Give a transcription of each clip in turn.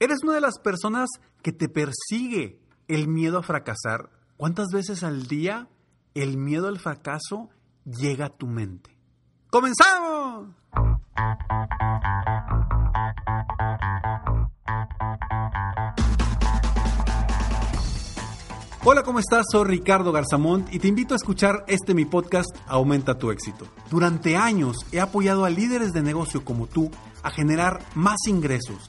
¿Eres una de las personas que te persigue el miedo a fracasar? ¿Cuántas veces al día el miedo al fracaso llega a tu mente? ¡Comenzamos! Hola, ¿cómo estás? Soy Ricardo Garzamont y te invito a escuchar este mi podcast Aumenta tu éxito. Durante años he apoyado a líderes de negocio como tú a generar más ingresos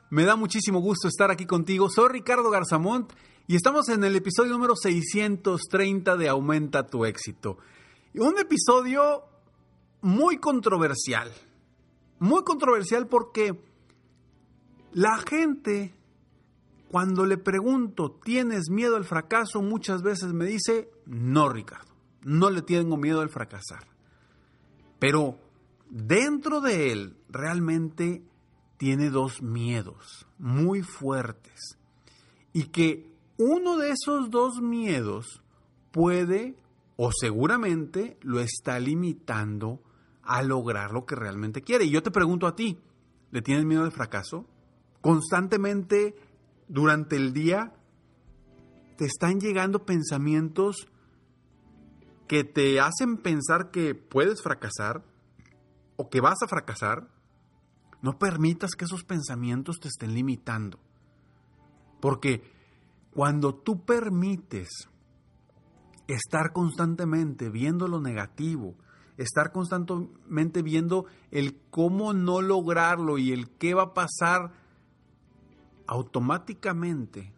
Me da muchísimo gusto estar aquí contigo. Soy Ricardo Garzamont y estamos en el episodio número 630 de Aumenta tu éxito. Un episodio muy controversial. Muy controversial porque la gente, cuando le pregunto, ¿tienes miedo al fracaso? Muchas veces me dice, no, Ricardo, no le tengo miedo al fracasar. Pero dentro de él realmente tiene dos miedos muy fuertes y que uno de esos dos miedos puede o seguramente lo está limitando a lograr lo que realmente quiere. Y yo te pregunto a ti, ¿le tienes miedo al fracaso? Constantemente durante el día te están llegando pensamientos que te hacen pensar que puedes fracasar o que vas a fracasar no permitas que esos pensamientos te estén limitando. Porque cuando tú permites estar constantemente viendo lo negativo, estar constantemente viendo el cómo no lograrlo y el qué va a pasar, automáticamente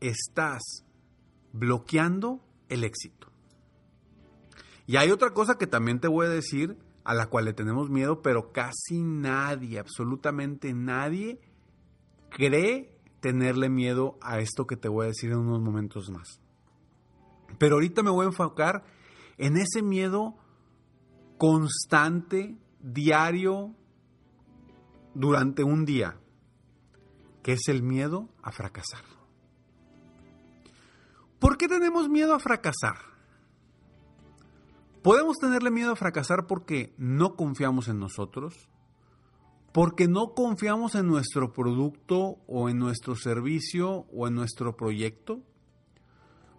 estás bloqueando el éxito. Y hay otra cosa que también te voy a decir a la cual le tenemos miedo, pero casi nadie, absolutamente nadie, cree tenerle miedo a esto que te voy a decir en unos momentos más. Pero ahorita me voy a enfocar en ese miedo constante, diario, durante un día, que es el miedo a fracasar. ¿Por qué tenemos miedo a fracasar? Podemos tenerle miedo a fracasar porque no confiamos en nosotros, porque no confiamos en nuestro producto o en nuestro servicio o en nuestro proyecto,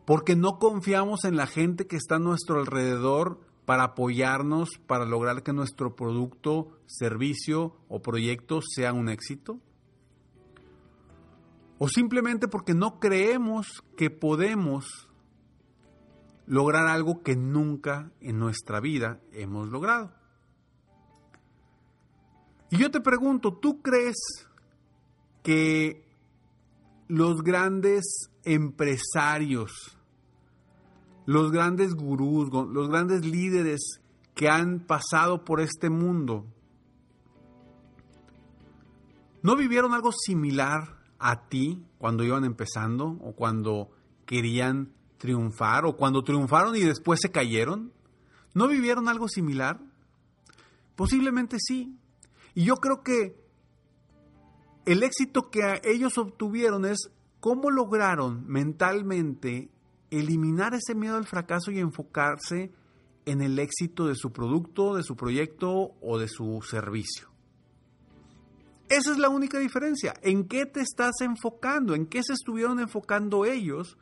porque no confiamos en la gente que está a nuestro alrededor para apoyarnos, para lograr que nuestro producto, servicio o proyecto sea un éxito, o simplemente porque no creemos que podemos lograr algo que nunca en nuestra vida hemos logrado. Y yo te pregunto, ¿tú crees que los grandes empresarios, los grandes gurús, los grandes líderes que han pasado por este mundo, ¿no vivieron algo similar a ti cuando iban empezando o cuando querían triunfar o cuando triunfaron y después se cayeron? ¿No vivieron algo similar? Posiblemente sí. Y yo creo que el éxito que ellos obtuvieron es cómo lograron mentalmente eliminar ese miedo al fracaso y enfocarse en el éxito de su producto, de su proyecto o de su servicio. Esa es la única diferencia. ¿En qué te estás enfocando? ¿En qué se estuvieron enfocando ellos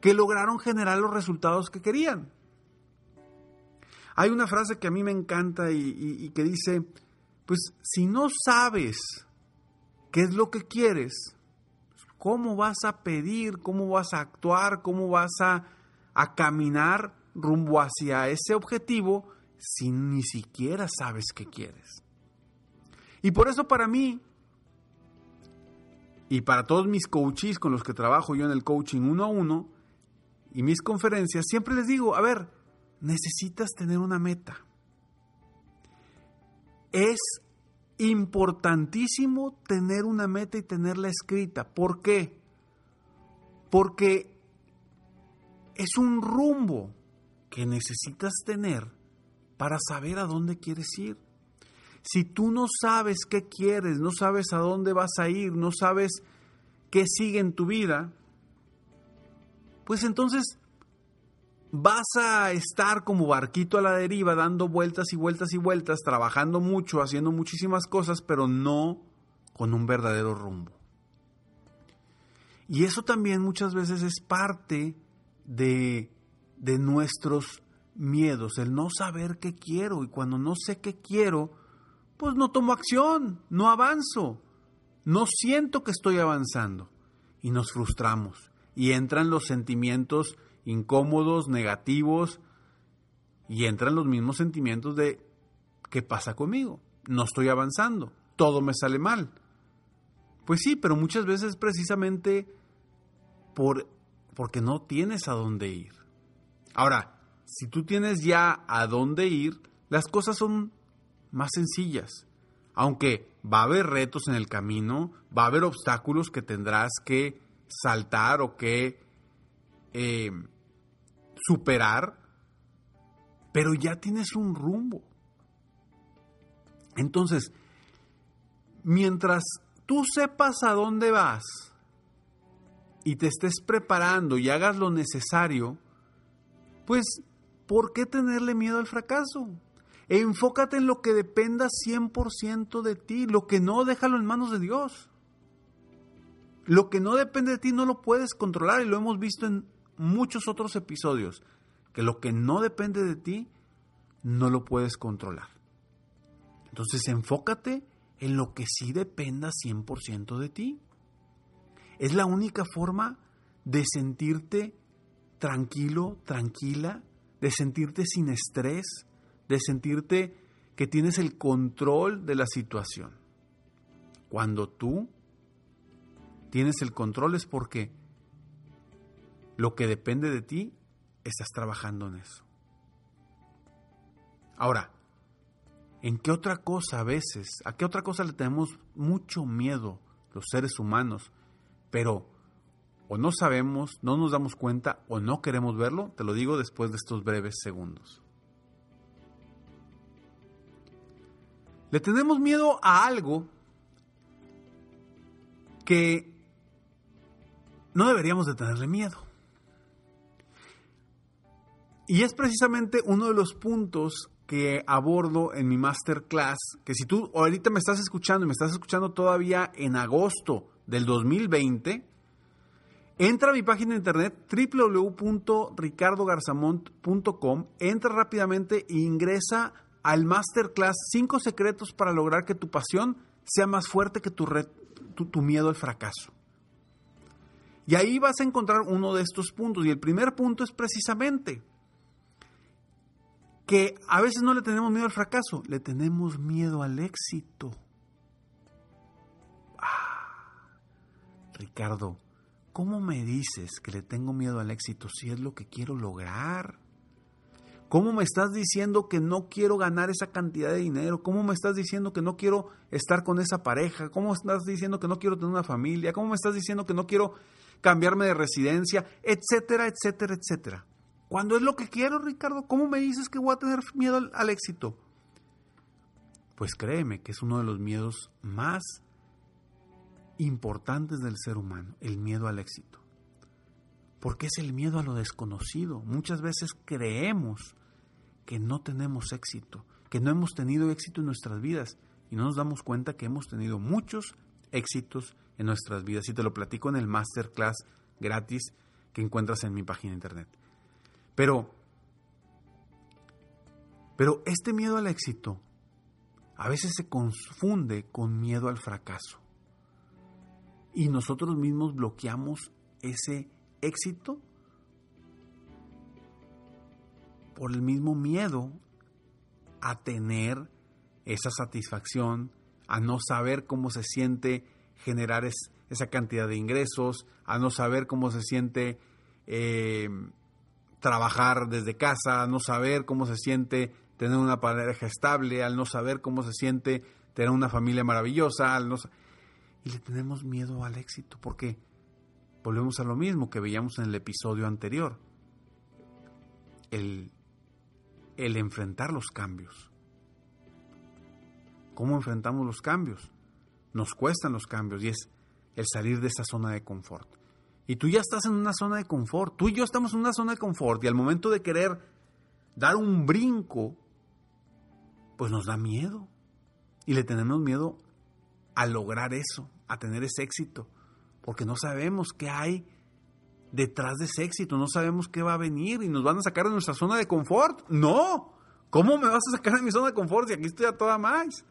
que lograron generar los resultados que querían. Hay una frase que a mí me encanta y, que dice, pues si no sabes qué es lo que quieres, ¿cómo vas a pedir, cómo vas a actuar, cómo vas a, a caminar rumbo hacia ese objetivo si ni siquiera sabes qué quieres? Y por eso para mí, y para todos mis coaches con los que trabajo yo en el coaching uno a uno, y mis conferencias, siempre les digo, a ver, necesitas tener una meta. Es importantísimo tener una meta y tenerla escrita. ¿Por qué? Porque es un rumbo que necesitas tener para saber a dónde quieres ir. Si tú no sabes qué quieres, no sabes a dónde vas a ir, no sabes qué sigue en tu vida, pues entonces vas a estar como barquito a la deriva, dando vueltas y vueltas y vueltas, trabajando mucho, haciendo muchísimas cosas, pero no con un verdadero rumbo. Y eso también muchas veces es parte de, de nuestros miedos, el no saber qué quiero. Y cuando no sé qué quiero, pues no tomo acción, no avanzo, no siento que estoy avanzando. Y nos frustramos. Y entran los sentimientos incómodos, negativos, y entran los mismos sentimientos de ¿qué pasa conmigo? No estoy avanzando, todo me sale mal. Pues sí, pero muchas veces precisamente por, porque no tienes a dónde ir. Ahora, si tú tienes ya a dónde ir, las cosas son más sencillas. Aunque va a haber retos en el camino, va a haber obstáculos que tendrás que saltar o que eh, superar, pero ya tienes un rumbo. Entonces, mientras tú sepas a dónde vas y te estés preparando y hagas lo necesario, pues, ¿por qué tenerle miedo al fracaso? Enfócate en lo que dependa 100% de ti, lo que no, déjalo en manos de Dios. Lo que no depende de ti no lo puedes controlar y lo hemos visto en muchos otros episodios, que lo que no depende de ti, no lo puedes controlar. Entonces enfócate en lo que sí dependa 100% de ti. Es la única forma de sentirte tranquilo, tranquila, de sentirte sin estrés, de sentirte que tienes el control de la situación. Cuando tú tienes el control es porque lo que depende de ti, estás trabajando en eso. Ahora, ¿en qué otra cosa a veces, a qué otra cosa le tenemos mucho miedo los seres humanos, pero o no sabemos, no nos damos cuenta o no queremos verlo? Te lo digo después de estos breves segundos. Le tenemos miedo a algo que no deberíamos de tenerle miedo. Y es precisamente uno de los puntos que abordo en mi masterclass, que si tú ahorita me estás escuchando y me estás escuchando todavía en agosto del 2020, entra a mi página de internet www.ricardogarzamont.com, entra rápidamente e ingresa al masterclass 5 secretos para lograr que tu pasión sea más fuerte que tu, tu miedo al fracaso. Y ahí vas a encontrar uno de estos puntos. Y el primer punto es precisamente que a veces no le tenemos miedo al fracaso, le tenemos miedo al éxito. Ah, Ricardo, ¿cómo me dices que le tengo miedo al éxito si es lo que quiero lograr? ¿Cómo me estás diciendo que no quiero ganar esa cantidad de dinero? ¿Cómo me estás diciendo que no quiero estar con esa pareja? ¿Cómo estás diciendo que no quiero tener una familia? ¿Cómo me estás diciendo que no quiero cambiarme de residencia? Etcétera, etcétera, etcétera. Cuando es lo que quiero, Ricardo, ¿cómo me dices que voy a tener miedo al, éxito? Pues créeme que es uno de los miedos más importantes del ser humano, el miedo al éxito. Porque es el miedo a lo desconocido. Muchas veces creemos que no tenemos éxito, que no hemos tenido éxito en nuestras vidas y no nos damos cuenta que hemos tenido muchos éxitos en nuestras vidas. Y te lo platico en el masterclass gratis que encuentras en mi página de internet. Pero, pero este miedo al éxito a veces se confunde con miedo al fracaso. Y nosotros mismos bloqueamos ese éxito por el mismo miedo a tener esa satisfacción, a no saber cómo se siente generar esa cantidad de ingresos, a no saber cómo se siente eh, trabajar desde casa, no saber cómo se siente tener una pareja estable, al no saber cómo se siente tener una familia maravillosa, al no y le tenemos miedo al éxito, ¿por qué? volvemos a lo mismo que veíamos en el episodio anterior. El enfrentar los cambios. ¿Cómo enfrentamos los cambios? Nos cuestan los cambios y es el salir de esa zona de confort. Y tú ya estás en una zona de confort, tú y yo estamos en una zona de confort y al momento de querer dar un brinco, pues nos da miedo. Y le tenemos miedo a lograr eso, a tener ese éxito, porque no sabemos qué hay detrás de ese éxito, no sabemos qué va a venir y nos van a sacar de nuestra zona de confort. No, ¿cómo me vas a sacar de mi zona de confort si aquí estoy a toda más?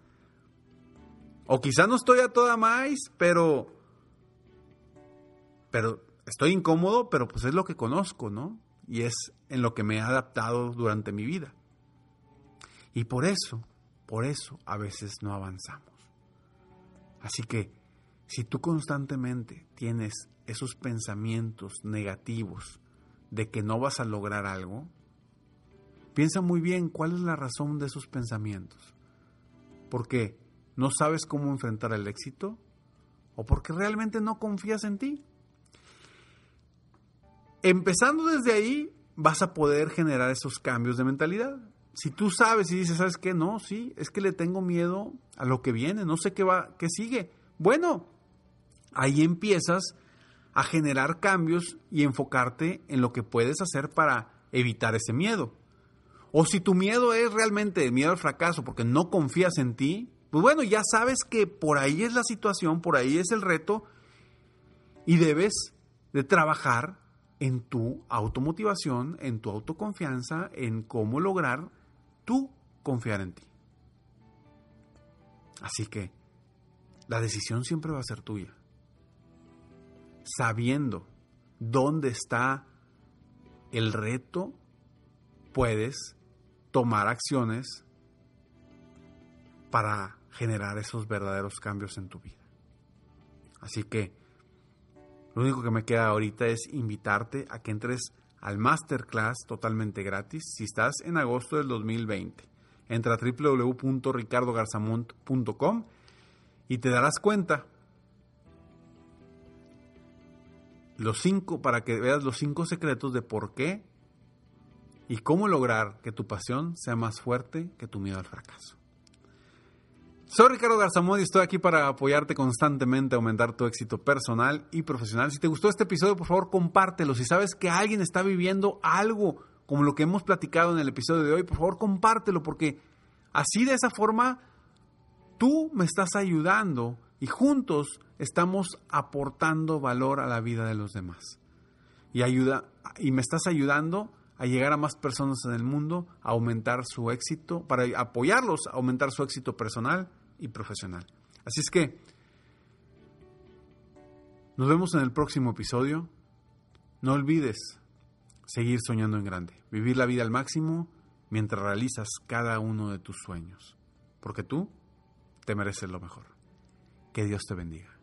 O quizá no estoy a toda más, pero pero estoy incómodo, pero pues es lo que conozco, ¿no? Y es en lo que me he adaptado durante mi vida. Y por eso, por eso a veces no avanzamos. Así que si tú constantemente tienes esos pensamientos negativos de que no vas a lograr algo, piensa muy bien cuál es la razón de esos pensamientos. Porque no sabes cómo enfrentar el éxito o porque realmente no confías en ti. Empezando desde ahí, vas a poder generar esos cambios de mentalidad. Si tú sabes y dices, ¿sabes qué? No, sí, es que le tengo miedo a lo que viene, no sé qué va, qué sigue. Bueno, ahí empiezas a generar cambios y enfocarte en lo que puedes hacer para evitar ese miedo. O si tu miedo es realmente el miedo al fracaso porque no confías en ti, pues bueno, ya sabes que por ahí es la situación, por ahí es el reto y debes de trabajar en tu automotivación, en tu autoconfianza, en cómo lograr tú confiar en ti. Así que la decisión siempre va a ser tuya. Sabiendo dónde está el reto, puedes tomar acciones para generar esos verdaderos cambios en tu vida. Así que lo único que me queda ahorita es invitarte a que entres al masterclass totalmente gratis si estás en agosto del 2020. Entra a www.ricardogarzamont.com y te darás cuenta los cinco para que veas los cinco secretos de por qué y cómo lograr que tu pasión sea más fuerte que tu miedo al fracaso. Soy Ricardo Garzamón y estoy aquí para apoyarte constantemente a aumentar tu éxito personal y profesional. Si te gustó este episodio, por favor, compártelo. Si sabes que alguien está viviendo algo como lo que hemos platicado en el episodio de hoy, por favor, compártelo porque así de esa forma tú me estás ayudando y juntos estamos aportando valor a la vida de los demás. Y ayuda y me estás ayudando a llegar a más personas en el mundo, a aumentar su éxito, para apoyarlos a aumentar su éxito personal y profesional. Así es que nos vemos en el próximo episodio. No olvides seguir soñando en grande, vivir la vida al máximo mientras realizas cada uno de tus sueños, porque tú te mereces lo mejor. Que Dios te bendiga.